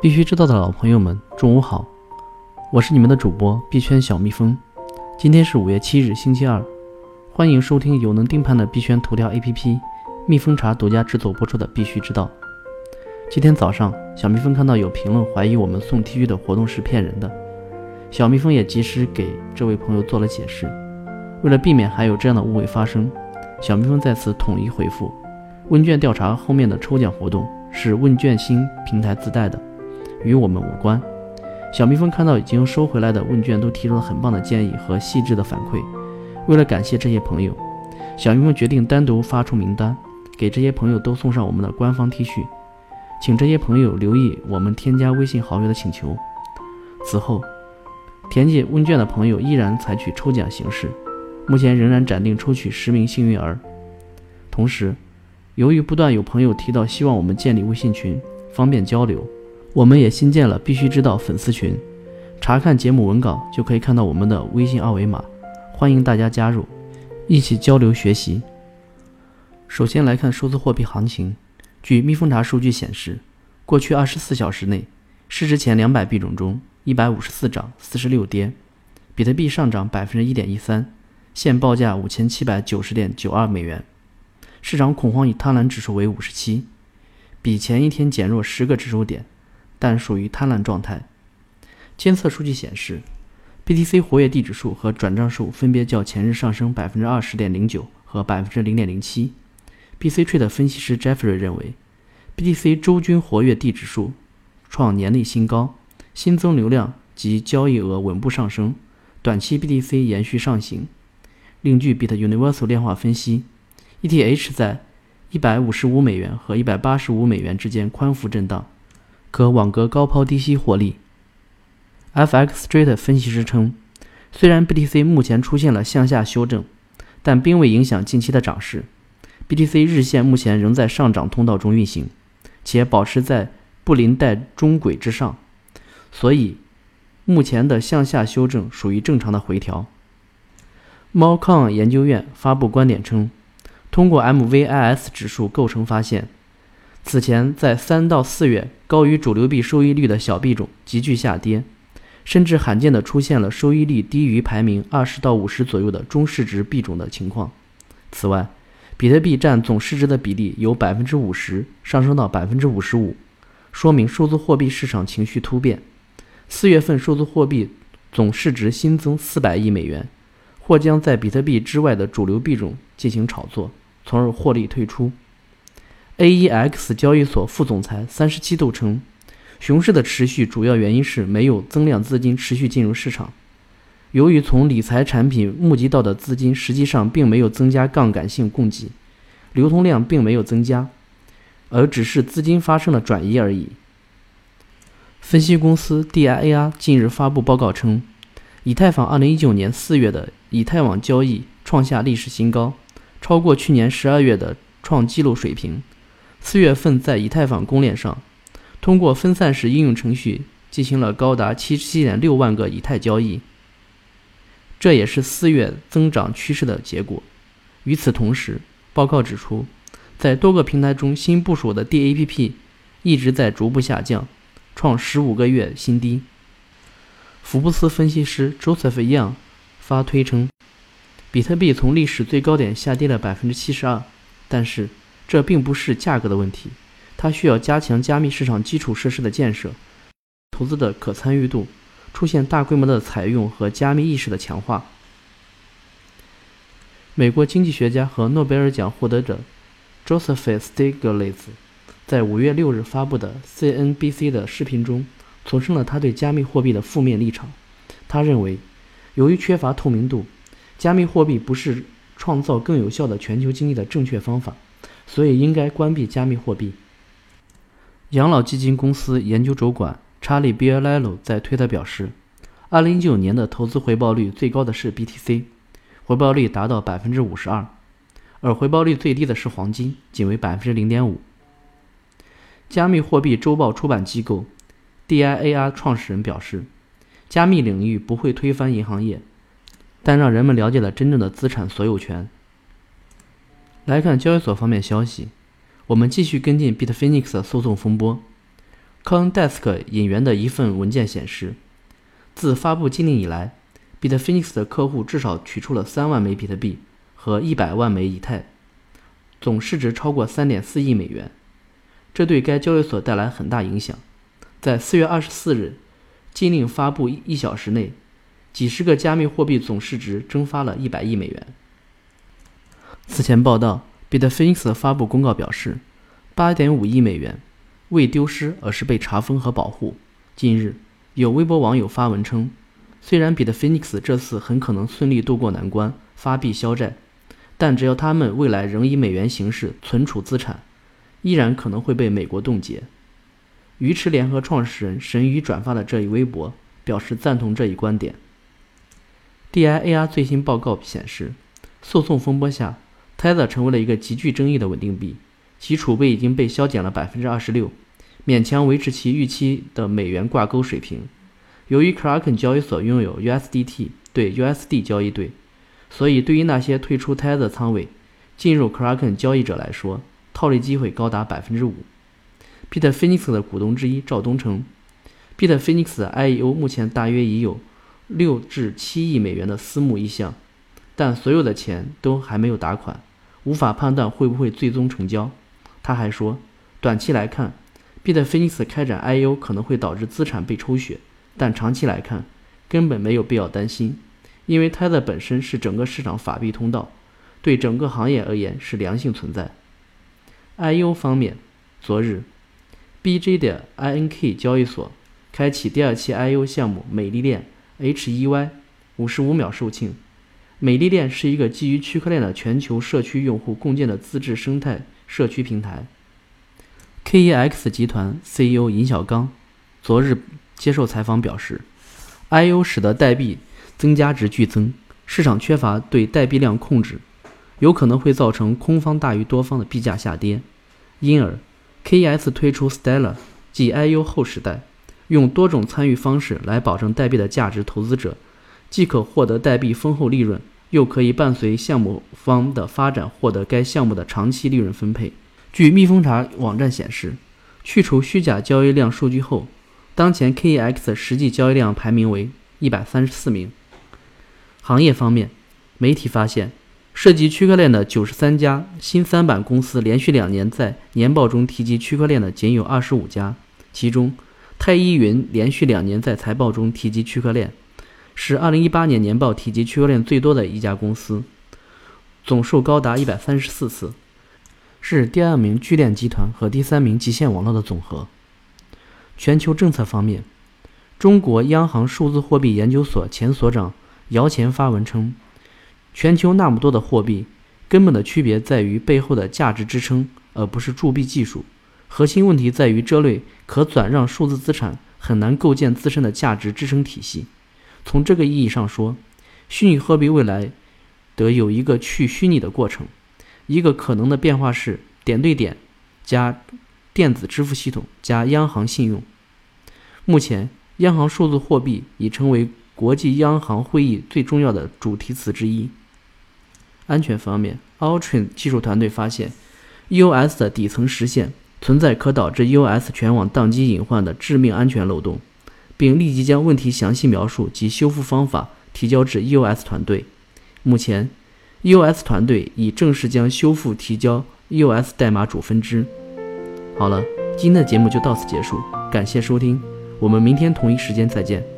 必须知道的老朋友们，中午好，我是你们的主播币圈小蜜蜂。今天是五月七日，星期二，欢迎收听有能盯盘的币圈头条 APP 蜜蜂茶独家制作播出的《必须知道》。今天早上，小蜜蜂看到有评论怀疑我们送 T 恤的活动是骗人的，小蜜蜂也及时给这位朋友做了解释。为了避免还有这样的误会发生，小蜜蜂在此统一回复：问卷调查后面的抽奖活动是问卷星平台自带的。与我们无关。小蜜蜂看到已经收回来的问卷，都提出了很棒的建议和细致的反馈。为了感谢这些朋友，小蜜蜂决定单独发出名单，给这些朋友都送上我们的官方 T 恤。请这些朋友留意我们添加微信好友的请求。此后，填写问卷的朋友依然采取抽奖形式，目前仍然暂定抽取十名幸运儿。同时，由于不断有朋友提到希望我们建立微信群，方便交流。我们也新建了必须知道粉丝群，查看节目文稿就可以看到我们的微信二维码，欢迎大家加入，一起交流学习。首先来看数字货币行情，据蜜蜂查数据显示，过去二十四小时内，市值前两百币种中，一百五十四涨，四十六跌，比特币上涨百分之一点一三，现报价五千七百九十点九二美元，市场恐慌与贪婪指数为五十七，比前一天减弱十个指数点。但属于贪婪状态。监测数据显示，BTC 活跃地址数和转账数分别较前日上升百分之二十点零九和百分之零点零七。BC Trade 分析师 Jeffrey 认为，BTC 周均活跃地址数创年内新高，新增流量及交易额稳步上升，短期 BTC 延续上行。另据 Bit Universal 量化分析，ETH 在一百五十五美元和一百八十五美元之间宽幅震荡。可网格高抛低吸获利。FX Street 分析师称，虽然 BTC 目前出现了向下修正，但并未影响近期的涨势。BTC 日线目前仍在上涨通道中运行，且保持在布林带中轨之上，所以目前的向下修正属于正常的回调。猫抗研究院发布观点称，通过 MVIS 指数构成发现。此前，在三到四月，高于主流币收益率的小币种急剧下跌，甚至罕见的出现了收益率低于排名二十到五十左右的中市值币种的情况。此外，比特币占总市值的比例由百分之五十上升到百分之五十五，说明数字货币市场情绪突变。四月份数字货币总市值新增四百亿美元，或将在比特币之外的主流币种进行炒作，从而获利退出。AEX 交易所副总裁三十七度称，熊市的持续主要原因是没有增量资金持续进入市场。由于从理财产品募集到的资金实际上并没有增加杠杆性供给，流通量并没有增加，而只是资金发生了转移而已。分析公司 DIAR 近日发布报告称，以太坊二零一九年四月的以太网交易创下历史新高，超过去年十二月的创纪录水平。四月份，在以太坊公链上，通过分散式应用程序进行了高达七十七点六万个以太交易，这也是四月增长趋势的结果。与此同时，报告指出，在多个平台中新部署的 DAPP 一直在逐步下降，创十五个月新低。福布斯分析师 Joseph Young 发推称，比特币从历史最高点下跌了百分之七十二，但是。这并不是价格的问题，它需要加强加密市场基础设施的建设，投资的可参与度，出现大规模的采用和加密意识的强化。美国经济学家和诺贝尔奖获得者 Joseph Stiglitz 在五月六日发布的 CNBC 的视频中，重申了他对加密货币的负面立场。他认为，由于缺乏透明度，加密货币不是创造更有效的全球经济的正确方法。所以应该关闭加密货币。养老基金公司研究主管查理·比尔莱罗在推特表示，2019年的投资回报率最高的是 BTC，回报率达到百分之五十二，而回报率最低的是黄金，仅为百分之零点五。加密货币周报出版机构 DIAR 创始人表示，加密领域不会推翻银行业，但让人们了解了真正的资产所有权。来看交易所方面消息，我们继续跟进 Bitfinex 的诉讼风波。CoinDesk 引援的一份文件显示，自发布禁令以来，Bitfinex 的客户至少取出了三万枚比特币和一百万枚以太，总市值超过三点四亿美元。这对该交易所带来很大影响。在四月二十四日禁令发布一小时内，几十个加密货币总市值蒸发了一百亿美元。此前报道，Bitfinex 发布公告表示，八点五亿美元。未丢失，而是被查封和保护。近日，有微博网友发文称，虽然 Bitfinex 这次很可能顺利渡过难关，发币消债，但只要他们未来仍以美元形式存储资产，依然可能会被美国冻结。鱼池联合创始人神鱼转发了这一微博，表示赞同这一观点。DIAR 最新报告显示，诉讼风波下，Tether 成为了一个极具争议的稳定币。其储备已经被削减了百分之二十六，勉强维持其预期的美元挂钩水平。由于 Kraken 交易所拥有 USDT 对 USD 交易对，所以对于那些退出 Tether 仓位进入 Kraken 交易者来说，套利机会高达百分之五。Bitfinex 的股东之一赵东称，Bitfinex IEO 目前大约已有六至七亿美元的私募意向，但所有的钱都还没有打款，无法判断会不会最终成交。他还说，短期来看，Bitfinex 开展 IEO 可能会导致资产被抽血，但长期来看，根本没有必要担心，因为 Tether 本身是整个市场法币通道，对整个行业而言是良性存在。IEO 方面，昨日，BJ 的 INK 交易所开启第二期 IEO 项目“美丽链 HEY”，五十五秒售罄。美丽链是一个基于区块链的全球社区用户共建的自治生态。社区平台，KEX 集团 CEO 尹小刚昨日接受采访表示，I/O 使得代币增加值剧增，市场缺乏对代币量控制，有可能会造成空方大于多方的币价下跌。因而，KEX 推出 Stellar 即 I/O 后时代，用多种参与方式来保证代币的价值。投资者既可获得代币丰厚利润。又可以伴随项目方的发展获得该项目的长期利润分配。据蜜蜂查网站显示，去除虚假交易量数据后，当前 KEX 实际交易量排名为一百三十四名。行业方面，媒体发现，涉及区块链的九十三家新三板公司连续两年在年报中提及区块链的仅有二十五家，其中太一云连续两年在财报中提及区块链。是二零一八年年报提及区块链最多的一家公司，总数高达一百三十四次，是第二名聚链集团和第三名极限网络的总和。全球政策方面，中国央行数字货币研究所前所长姚前发文称，全球那么多的货币，根本的区别在于背后的价值支撑，而不是铸币技术。核心问题在于这类可转让数字资产很难构建自身的价值支撑体系。从这个意义上说，虚拟货币未来得有一个去虚拟的过程。一个可能的变化是点对点加电子支付系统加央行信用。目前，央行数字货币已成为国际央行会议最重要的主题词之一。安全方面，Altrin 技术团队发现，EOS 的底层实现存在可导致 EOS 全网宕机隐患的致命安全漏洞。并立即将问题详细描述及修复方法提交至 EOS 团队。目前，EOS 团队已正式将修复提交 EOS 代码主分支。好了，今天的节目就到此结束，感谢收听，我们明天同一时间再见。